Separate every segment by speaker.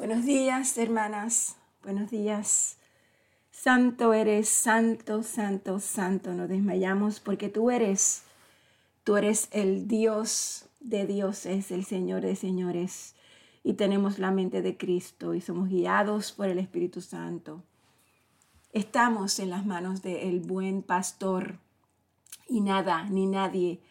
Speaker 1: Buenos días, hermanas. Buenos días. Santo eres, santo, santo, santo. Nos desmayamos porque tú eres, tú eres el Dios de dioses, el Señor de señores. Y tenemos la mente de Cristo y somos guiados por el Espíritu Santo. Estamos en las manos del buen pastor y nada ni nadie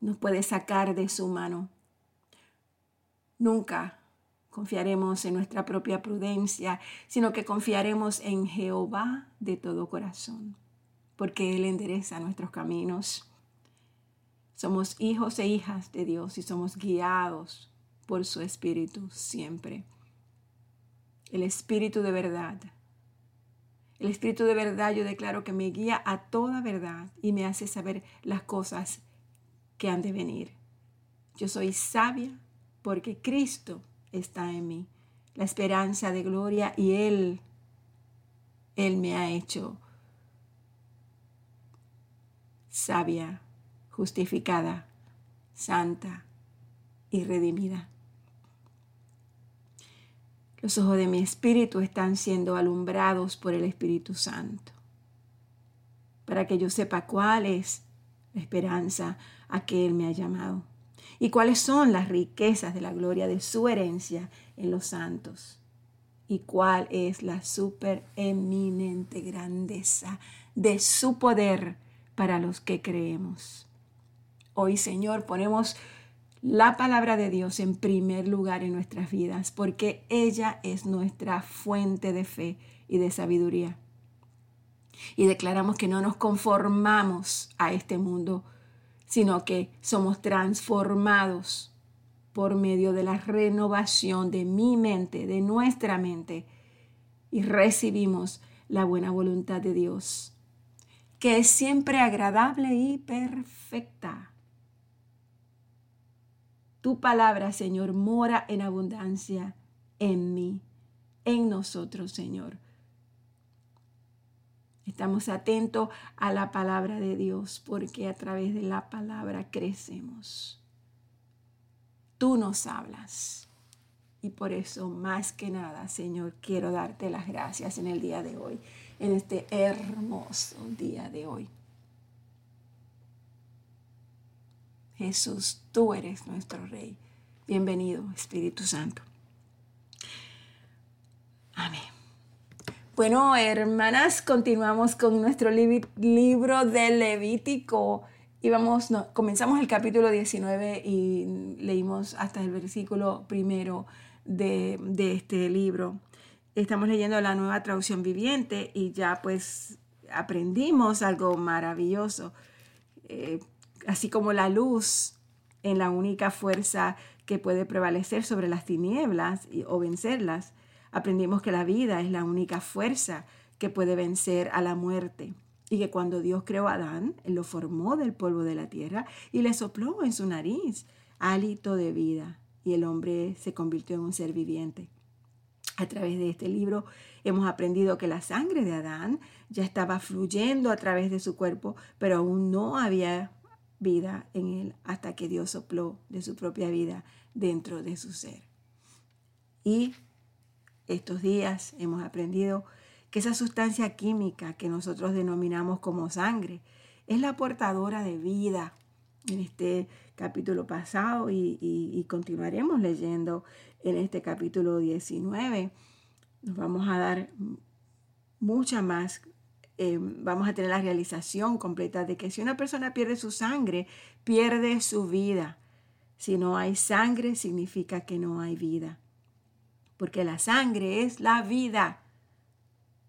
Speaker 1: nos puede sacar de su mano. Nunca confiaremos en nuestra propia prudencia, sino que confiaremos en Jehová de todo corazón, porque Él endereza nuestros caminos. Somos hijos e hijas de Dios y somos guiados por su Espíritu siempre. El Espíritu de verdad. El Espíritu de verdad yo declaro que me guía a toda verdad y me hace saber las cosas que han de venir. Yo soy sabia porque Cristo está en mí, la esperanza de gloria y Él, Él me ha hecho sabia, justificada, santa y redimida. Los ojos de mi espíritu están siendo alumbrados por el Espíritu Santo, para que yo sepa cuál es la esperanza a que Él me ha llamado y cuáles son las riquezas de la gloria de su herencia en los santos y cuál es la supereminente grandeza de su poder para los que creemos. Hoy, Señor, ponemos la palabra de Dios en primer lugar en nuestras vidas, porque ella es nuestra fuente de fe y de sabiduría. Y declaramos que no nos conformamos a este mundo, sino que somos transformados por medio de la renovación de mi mente, de nuestra mente, y recibimos la buena voluntad de Dios, que es siempre agradable y perfecta. Tu palabra, Señor, mora en abundancia en mí, en nosotros, Señor. Estamos atentos a la palabra de Dios porque a través de la palabra crecemos. Tú nos hablas. Y por eso, más que nada, Señor, quiero darte las gracias en el día de hoy, en este hermoso día de hoy. Jesús, tú eres nuestro Rey. Bienvenido, Espíritu Santo. Amén. Bueno, hermanas, continuamos con nuestro libro de Levítico. Y vamos, comenzamos el capítulo 19 y leímos hasta el versículo primero de, este libro. Estamos leyendo la nueva traducción viviente y ya pues aprendimos algo maravilloso. Eh, así como la luz en la única fuerza que puede prevalecer sobre las tinieblas o vencerlas, Aprendimos que la vida es la única fuerza que puede vencer a la muerte y que cuando Dios creó a Adán, Él lo formó del polvo de la tierra y le sopló en su nariz hálito de vida y el hombre se convirtió en un ser viviente. A través de este libro hemos aprendido que la sangre de Adán ya estaba fluyendo a través de su cuerpo, pero aún no había vida en él hasta que Dios sopló de su propia vida dentro de su ser. Y estos días hemos aprendido que esa sustancia química que nosotros denominamos como sangre es la portadora de vida. En este capítulo pasado y, continuaremos leyendo en este capítulo 19, nos vamos a dar mucha más, eh, vamos a tener la realización completa de que si una persona pierde su sangre, pierde su vida. Si no hay sangre, significa que no hay vida porque la sangre es la vida.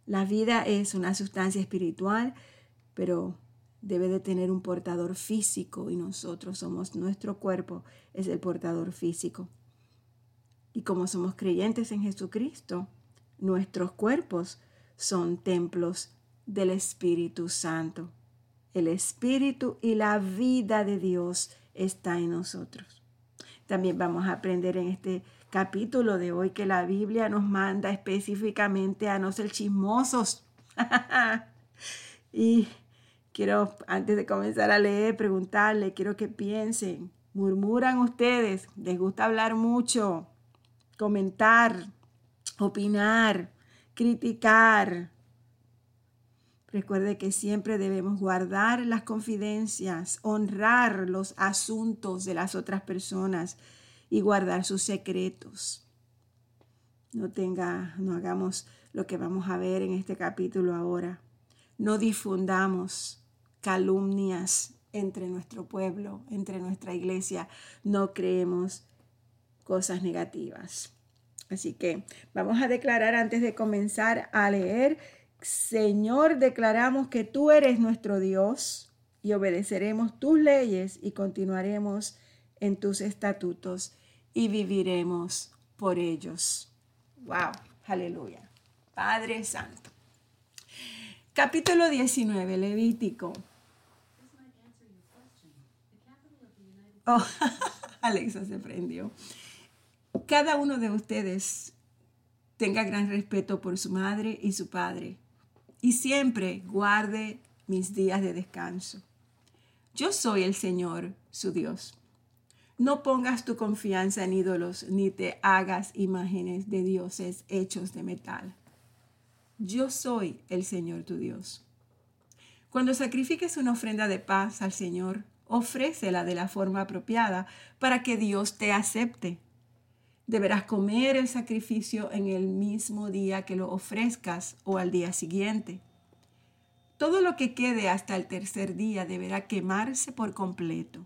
Speaker 1: La vida es una sustancia espiritual, pero debe de tener un portador físico y nosotros somos, nuestro cuerpo es el portador físico. Y como somos creyentes en Jesucristo, nuestros cuerpos son templos del Espíritu Santo. El Espíritu y la vida de Dios está en nosotros. También vamos a aprender en este capítulo de hoy que la Biblia nos manda específicamente a no ser chismosos. y quiero, antes de comenzar a leer, preguntarle, quiero que piensen, murmuran ustedes, les gusta hablar mucho, comentar, opinar, criticar. Recuerde que siempre debemos guardar las confidencias, honrar los asuntos de las otras personas y guardar sus secretos. No tenga, no hagamos lo que vamos a ver en este capítulo ahora. No difundamos calumnias entre nuestro pueblo, entre nuestra iglesia. No creemos cosas negativas. Así que vamos a declarar antes de comenzar a leer, Señor, declaramos que tú eres nuestro Dios y obedeceremos tus leyes y continuaremos en tus estatutos y viviremos por ellos. Wow, aleluya. Padre Santo. Capítulo 19, Levítico. Oh, Alexa se prendió. Cada uno de ustedes tenga gran respeto por su madre y su padre y siempre guarde mis días de descanso. Yo soy el Señor, su Dios. No pongas tu confianza en ídolos ni te hagas imágenes de dioses hechos de metal. Yo soy el Señor tu Dios. Cuando sacrifiques una ofrenda de paz al Señor, ofrécela de la forma apropiada para que Dios te acepte. Deberás comer el sacrificio en el mismo día que lo ofrezcas o al día siguiente. Todo lo que quede hasta el tercer día deberá quemarse por completo.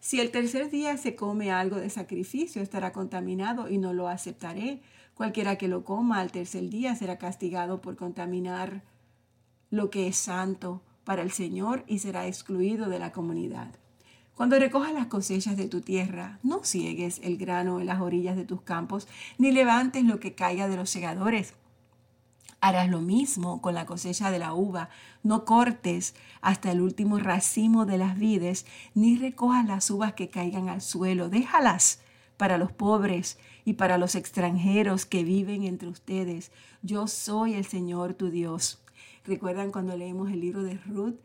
Speaker 1: Si el tercer día se come algo de sacrificio, estará contaminado y no lo aceptaré. Cualquiera que lo coma al tercer día será castigado por contaminar lo que es santo para el Señor y será excluido de la comunidad. Cuando recojas las cosechas de tu tierra, no ciegues el grano en las orillas de tus campos, ni levantes lo que caiga de los segadores. Harás lo mismo con la cosecha de la uva. No cortes hasta el último racimo de las vides, ni recojas las uvas que caigan al suelo. Déjalas para los pobres y para los extranjeros que viven entre ustedes. Yo soy el Señor tu Dios. ¿Recuerdan cuando leímos el libro de Ruth?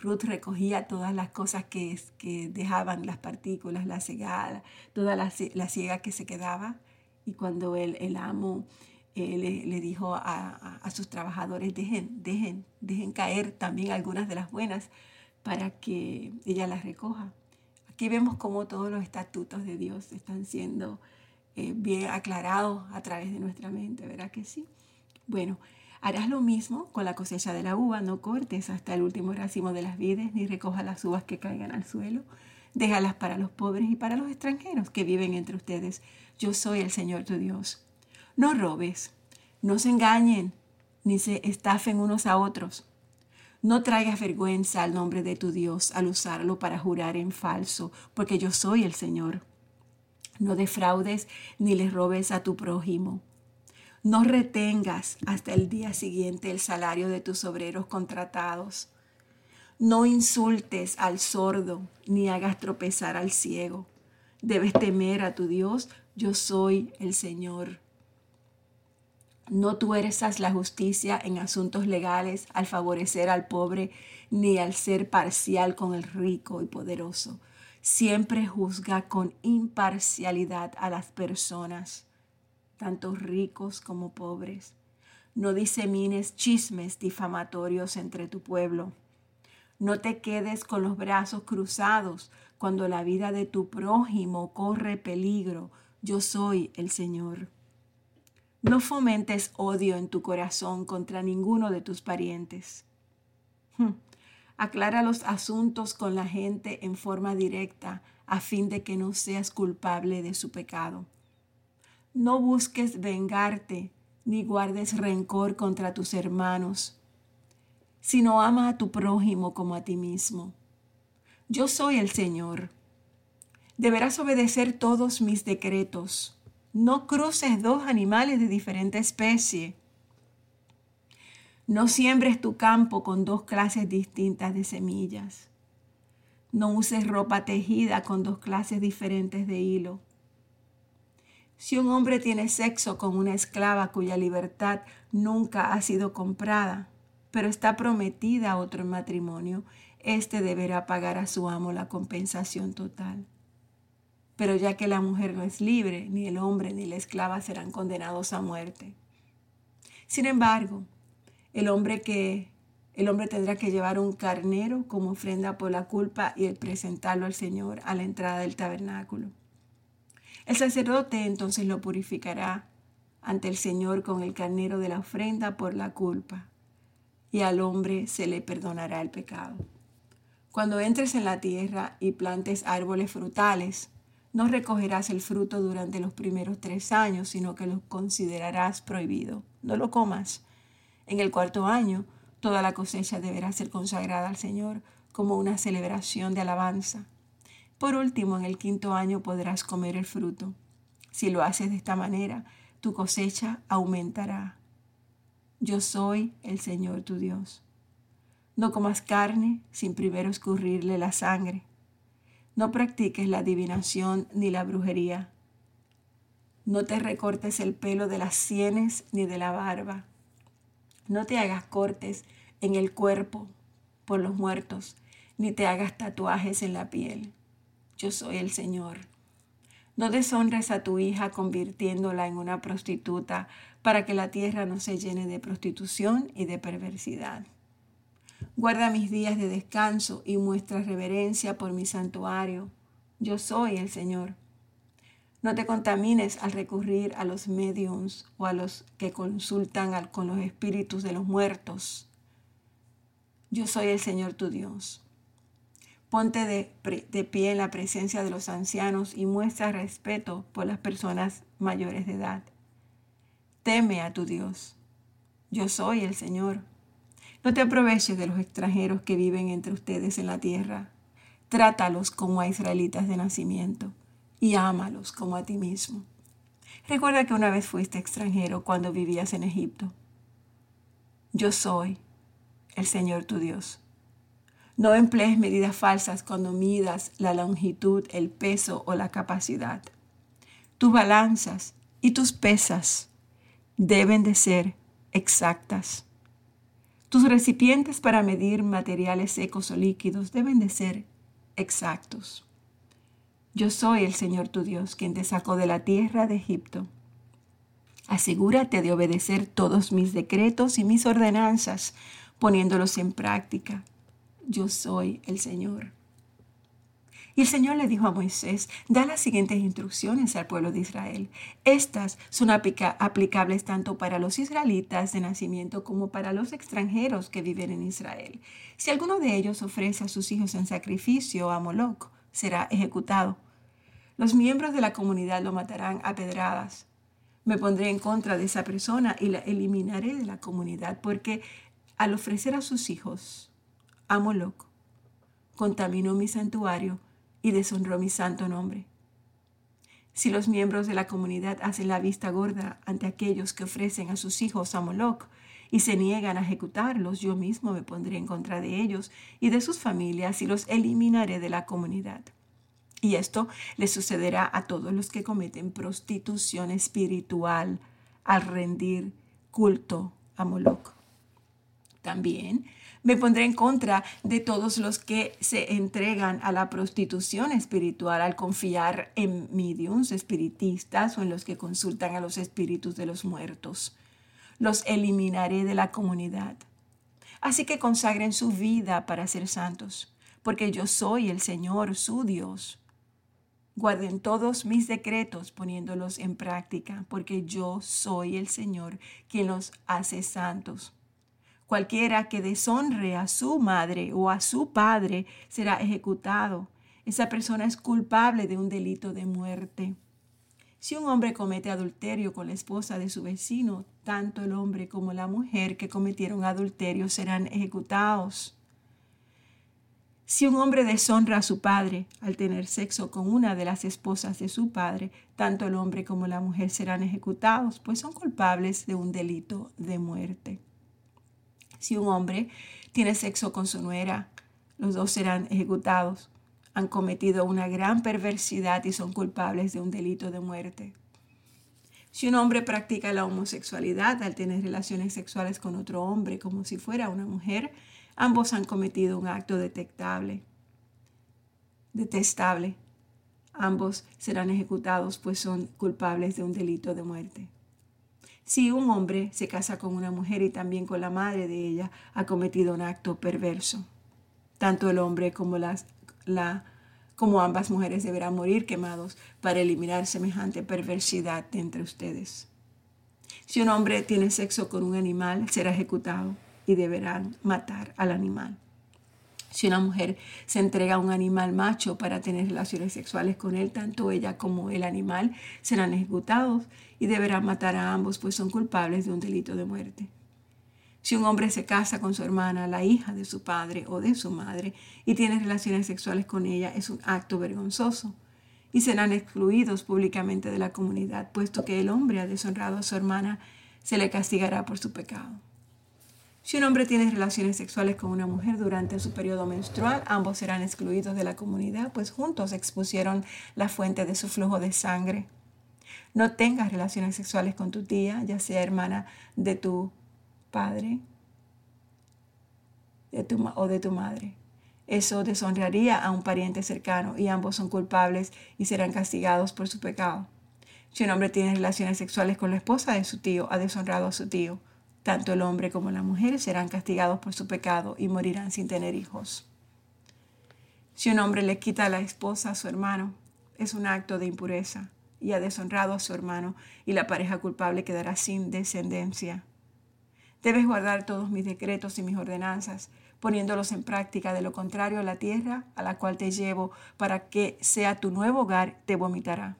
Speaker 1: Ruth recogía todas las cosas que, que dejaban, las partículas, la cegada, toda la, la ciega que se quedaba. Y cuando el, el amo eh, le, dijo a, a, sus trabajadores, dejen, dejen, dejen caer también algunas de las buenas para que ella las recoja. Aquí vemos cómo todos los estatutos de Dios están siendo eh, bien aclarados a través de nuestra mente, ¿verdad que sí? Bueno, Harás lo mismo con la cosecha de la uva, no cortes hasta el último racimo de las vides, ni recojas las uvas que caigan al suelo. Déjalas para los pobres y para los extranjeros que viven entre ustedes. Yo soy el Señor tu Dios. No robes, no se engañen, ni se estafen unos a otros. No traigas vergüenza al nombre de tu Dios al usarlo para jurar en falso, porque yo soy el Señor. No defraudes ni les robes a tu prójimo. No retengas hasta el día siguiente el salario de tus obreros contratados. No insultes al sordo ni hagas tropezar al ciego. Debes temer a tu Dios, yo soy el Señor. No tuerzas la justicia en asuntos legales al favorecer al pobre ni al ser parcial con el rico y poderoso. Siempre juzga con imparcialidad a las personas tanto ricos como pobres. No disemines chismes difamatorios entre tu pueblo. No te quedes con los brazos cruzados cuando la vida de tu prójimo corre peligro. Yo soy el Señor. No fomentes odio en tu corazón contra ninguno de tus parientes. Hmm. Aclara los asuntos con la gente en forma directa a fin de que no seas culpable de su pecado. No busques vengarte ni guardes rencor contra tus hermanos, sino ama a tu prójimo como a ti mismo. Yo soy el Señor. Deberás obedecer todos mis decretos. No cruces dos animales de diferente especie. No siembres tu campo con dos clases distintas de semillas. No uses ropa tejida con dos clases diferentes de hilo si un hombre tiene sexo con una esclava cuya libertad nunca ha sido comprada, pero está prometida a otro matrimonio, éste deberá pagar a su amo la compensación total. Pero ya que la mujer no es libre, ni el hombre ni la esclava serán condenados a muerte. Sin embargo, el hombre que el hombre tendrá que llevar un carnero como ofrenda por la culpa y el presentarlo al Señor a la entrada del tabernáculo. El sacerdote entonces lo purificará ante el Señor con el carnero de la ofrenda por la culpa, y al hombre se le perdonará el pecado. Cuando entres en la tierra y plantes árboles frutales, no recogerás el fruto durante los primeros tres años, sino que lo considerarás prohibido. No lo comas. En el cuarto año, toda la cosecha deberá ser consagrada al Señor como una celebración de alabanza. Por último, en el quinto año podrás comer el fruto. Si lo haces de esta manera, tu cosecha aumentará. Yo soy el Señor tu Dios. No comas carne sin primero escurrirle la sangre. No practiques la adivinación ni la brujería. No te recortes el pelo de las sienes ni de la barba. No te hagas cortes en el cuerpo por los muertos, ni te hagas tatuajes en la piel. Yo soy el Señor. No deshonres a tu hija convirtiéndola en una prostituta para que la tierra no se llene de prostitución y de perversidad. Guarda mis días de descanso y muestra reverencia por mi santuario. Yo soy el Señor. No te contamines al recurrir a los mediums o a los que consultan con los espíritus de los muertos. Yo soy el Señor tu Dios. Ponte de, de, pie en la presencia de los ancianos y muestra respeto por las personas mayores de edad. Teme a tu Dios. Yo soy el Señor. No te aproveches de los extranjeros que viven entre ustedes en la tierra. Trátalos como a israelitas de nacimiento y ámalos como a ti mismo. Recuerda que una vez fuiste extranjero cuando vivías en Egipto. Yo soy el Señor tu Dios. No emplees medidas falsas cuando midas la longitud, el peso o la capacidad. Tus balanzas y tus pesas deben de ser exactas. Tus recipientes para medir materiales secos o líquidos deben de ser exactos. Yo soy el Señor tu Dios, quien te sacó de la tierra de Egipto. Asegúrate de obedecer todos mis decretos y mis ordenanzas, poniéndolos en práctica. Yo soy el Señor. Y el Señor le dijo a Moisés, da las siguientes instrucciones al pueblo de Israel. Estas son aplicables tanto para los israelitas de nacimiento como para los extranjeros que viven en Israel. Si alguno de ellos ofrece a sus hijos en sacrificio a Moloch, será ejecutado. Los miembros de la comunidad lo matarán a pedradas. Me pondré en contra de esa persona y la eliminaré de la comunidad porque al ofrecer a sus hijos a Moloch, contaminó mi santuario y deshonró mi santo nombre. Si los miembros de la comunidad hacen la vista gorda ante aquellos que ofrecen a sus hijos a Moloch y se niegan a ejecutarlos, yo mismo me pondré en contra de ellos y de sus familias y los eliminaré de la comunidad. Y esto le sucederá a todos los que cometen prostitución espiritual al rendir culto a Moloch. También me pondré en contra de todos los que se entregan a la prostitución espiritual al confiar en mediums espiritistas o en los que consultan a los espíritus de los muertos. Los eliminaré de la comunidad. Así que consagren su vida para ser santos, porque yo soy el Señor, su Dios. Guarden todos mis decretos poniéndolos en práctica, porque yo soy el Señor quien los hace santos. Cualquiera que deshonre a su madre o a su padre será ejecutado. Esa persona es culpable de un delito de muerte. Si un hombre comete adulterio con la esposa de su vecino, tanto el hombre como la mujer que cometieron adulterio serán ejecutados. Si un hombre deshonra a su padre al tener sexo con una de las esposas de su padre, tanto el hombre como la mujer serán ejecutados, pues son culpables de un delito de muerte. Si un hombre tiene sexo con su nuera, los dos serán ejecutados. Han cometido una gran perversidad y son culpables de un delito de muerte. Si un hombre practica la homosexualidad al tener relaciones sexuales con otro hombre como si fuera una mujer, ambos han cometido un acto detectable, detestable. ambos serán ejecutados, pues son culpables de un delito de muerte. Si un hombre se casa con una mujer y también con la madre de ella, ha cometido un acto perverso. Tanto el hombre como, las, la, como ambas mujeres deberán morir quemados para eliminar semejante perversidad entre ustedes. Si un hombre tiene sexo con un animal, será ejecutado y deberán matar al animal. Si una mujer se entrega a un animal macho para tener relaciones sexuales con él, tanto ella como el animal serán ejecutados y deberán matar a ambos, pues son culpables de un delito de muerte. Si un hombre se casa con su hermana, la hija de su padre o de su madre, y tiene relaciones sexuales con ella, es un acto vergonzoso y serán excluidos públicamente de la comunidad, puesto que el hombre ha deshonrado a su hermana, se le castigará por su pecado. Si un hombre tiene relaciones sexuales con una mujer durante su periodo menstrual, ambos serán excluidos de la comunidad, pues juntos expusieron la fuente de su flujo de sangre. No tengas relaciones sexuales con tu tía, ya sea hermana de tu padre de tu, o de tu madre. Eso deshonraría a un pariente cercano y ambos son culpables y serán castigados por su pecado. Si un hombre tiene relaciones sexuales con la esposa de su tío, ha deshonrado a su tío. Tanto el hombre como la mujer serán castigados por su pecado y morirán sin tener hijos. Si un hombre le quita a la esposa a su hermano, es un acto de impureza y ha deshonrado a su hermano y la pareja culpable quedará sin descendencia. Debes guardar todos mis decretos y mis ordenanzas poniéndolos en práctica. De lo contrario, la tierra a la cual te llevo para que sea tu nuevo hogar te vomitará.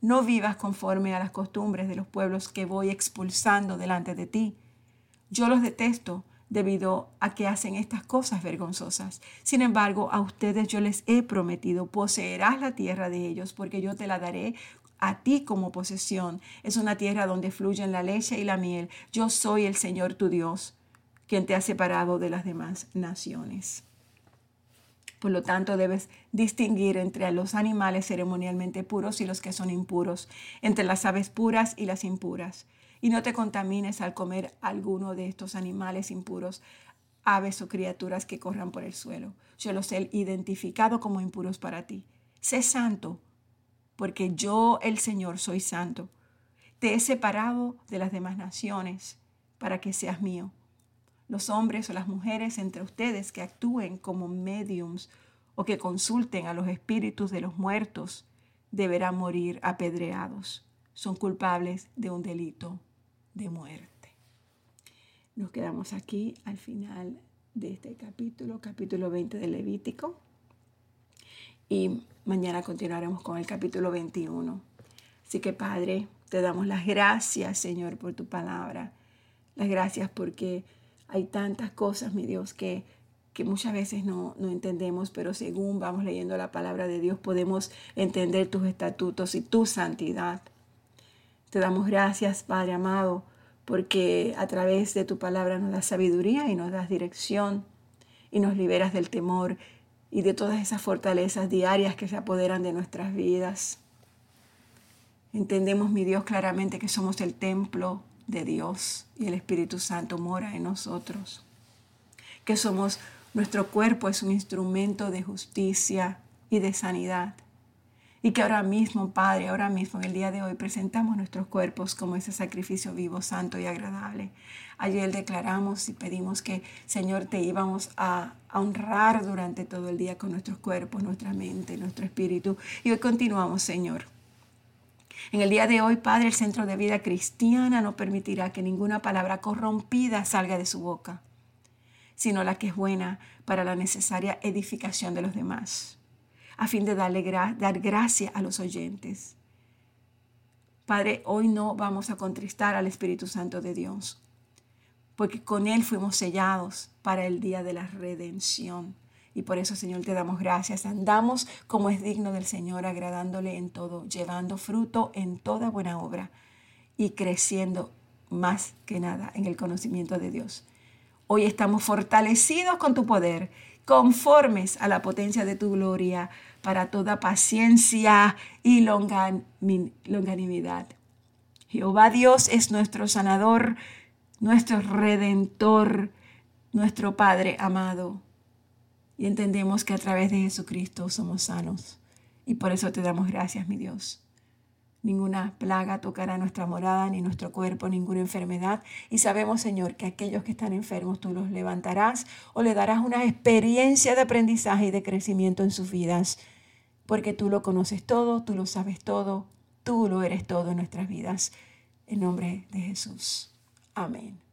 Speaker 1: No vivas conforme a las costumbres de los pueblos que voy expulsando delante de ti. Yo los detesto debido a que hacen estas cosas vergonzosas. Sin embargo, a ustedes yo les he prometido, poseerás la tierra de ellos, porque yo te la daré a ti como posesión. Es una tierra donde fluyen la leche y la miel. Yo soy el Señor tu Dios quien te ha separado de las demás naciones. Por lo tanto, debes distinguir entre los animales ceremonialmente puros y los que son impuros, entre las aves puras y las impuras. Y no te contamines al comer alguno de estos animales impuros, aves o criaturas que corran por el suelo. Yo los he identificado como impuros para ti. Sé santo, porque yo, el Señor, soy santo. Te he separado de las demás naciones para que seas mío los hombres o las mujeres entre ustedes que actúen como mediums o que consulten a los espíritus de los muertos deberán morir apedreados. Son culpables de un delito de muerte. Nos quedamos aquí al final de este capítulo, capítulo 20 de Levítico. Y mañana continuaremos con el capítulo 21. Así que Padre, te damos las gracias, Señor, por tu palabra. Las gracias porque hay tantas cosas, mi Dios, que, que muchas veces no, no entendemos, pero según vamos leyendo la palabra de Dios podemos entender tus estatutos y tu santidad. Te damos gracias, Padre amado, porque a través de tu palabra nos das sabiduría y nos das dirección y nos liberas del temor y de todas esas fortalezas diarias que se apoderan de nuestras vidas. Entendemos, mi Dios, claramente que somos el templo de Dios y el Espíritu Santo mora en nosotros. Que somos, nuestro cuerpo es un instrumento de justicia y de sanidad. Y que ahora mismo, Padre, ahora mismo, en el día de hoy, presentamos nuestros cuerpos como ese sacrificio vivo, santo y agradable. Ayer declaramos y pedimos que, Señor, te íbamos a, a honrar durante todo el día con nuestros cuerpos, nuestra mente, nuestro espíritu. Y hoy continuamos, Señor en el día de hoy, Padre, el Centro de Vida Cristiana no permitirá que ninguna palabra corrompida salga de su boca, sino la que es buena para la necesaria edificación de los demás, a fin de darle dar gracia a los oyentes. Padre, hoy no vamos a contristar al Espíritu Santo de Dios, porque con Él fuimos sellados para el día de la redención. Y por eso, Señor, te damos gracias. Andamos como es digno del Señor, agradándole en todo, llevando fruto en toda buena obra y creciendo más que nada en el conocimiento de Dios. Hoy estamos fortalecidos con tu poder, conformes a la potencia de tu gloria, para toda paciencia y longanimidad. Jehová Dios es nuestro sanador, nuestro redentor, nuestro Padre amado y entendemos que a través de Jesucristo somos sanos Y por eso te damos gracias, mi Dios. Ninguna plaga tocará nuestra morada, ni nuestro cuerpo, ninguna enfermedad. Y sabemos, Señor, que aquellos que están enfermos tú los levantarás o le darás una experiencia de aprendizaje y de crecimiento en sus vidas. Porque tú lo conoces todo, tú lo sabes todo, tú lo eres todo en nuestras vidas. En nombre de Jesús. Amén.